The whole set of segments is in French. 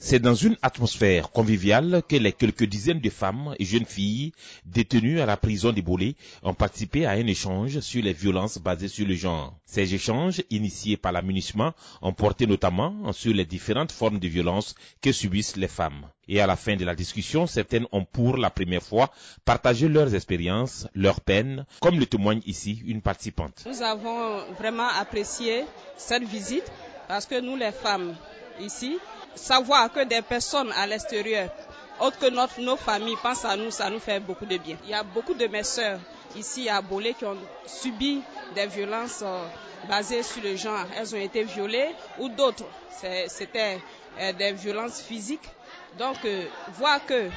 C'est dans une atmosphère conviviale que les quelques dizaines de femmes et jeunes filles détenues à la prison de Bolé ont participé à un échange sur les violences basées sur le genre. Ces échanges, initiés par l'amunissement, ont porté notamment sur les différentes formes de violence que subissent les femmes. Et à la fin de la discussion, certaines ont pour la première fois partagé leurs expériences, leurs peines, comme le témoigne ici une participante. Nous avons vraiment apprécié cette visite parce que nous les femmes ici, savoir que des personnes à l'extérieur, autres que nos familles, pensent à nous, ça nous fait beaucoup de bien. Il y a beaucoup de mes sœurs ici à Bolé qui ont subi des violences basées sur le genre. Elles ont été violées ou d'autres, c'était des violences physiques. Donc, voir que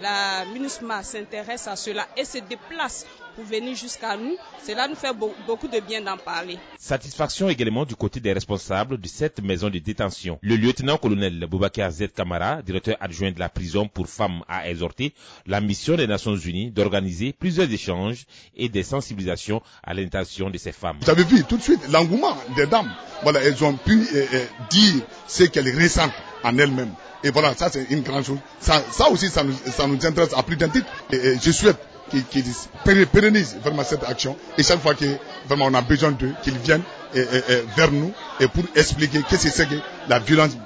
la MINUSMA s'intéresse à cela et se déplace pour venir jusqu'à nous, cela nous fait beaucoup de bien d'en parler. Satisfaction également du côté des responsables de cette maison de détention. Le lieutenant-colonel Boubacar Z Kamara, directeur adjoint de la prison pour femmes, a exhorté la mission des Nations Unies d'organiser plusieurs échanges et des sensibilisations à l'intention de ces femmes. Vous avez vu tout de suite l'engouement des dames. Voilà, elles ont pu euh, euh, dire ce qu'elles ressentent en elles-mêmes. Et voilà, ça c'est une grande chose. Ça, ça aussi, ça nous, ça nous intéresse à plus d'un titre. Et, et je souhaite qu'ils qu pérennisent vraiment cette action. Et chaque fois que vraiment on a besoin d'eux, qu'ils viennent vers nous et pour expliquer qu'est-ce que c'est que la violence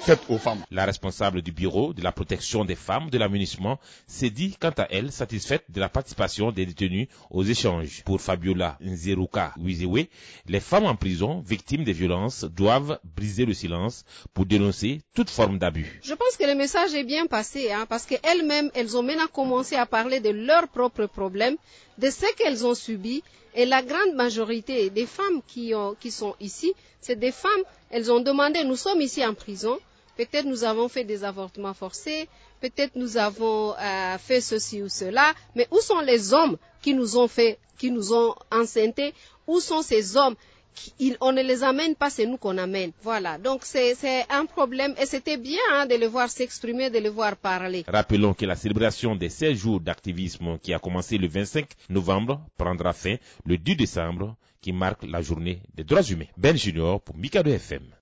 faite aux femmes. La responsable du bureau de la protection des femmes de l'amunissement s'est dit quant à elle satisfaite de la participation des détenus aux échanges. Pour Fabiola Nzeruka Wizewe, les femmes en prison victimes des violences doivent briser le silence pour dénoncer toute forme d'abus. Je pense que le message est bien passé hein, parce qu'elles-mêmes, elles ont maintenant commencé à parler de leurs propres problèmes, de ce qu'elles ont subi et la grande majorité des femmes qui, qui sont ici, c'est des femmes, elles ont demandé, nous sommes ici en prison, peut-être nous avons fait des avortements forcés, peut-être nous avons euh, fait ceci ou cela, mais où sont les hommes qui nous ont fait, qui nous ont enceintés? Où sont ces hommes on ne les amène pas, c'est nous qu'on amène. Voilà, donc c'est un problème et c'était bien hein, de les voir s'exprimer, de les voir parler. Rappelons que la célébration des 16 jours d'activisme qui a commencé le 25 novembre prendra fin le 10 décembre qui marque la journée des droits humains. Ben Junior pour Mikado FM.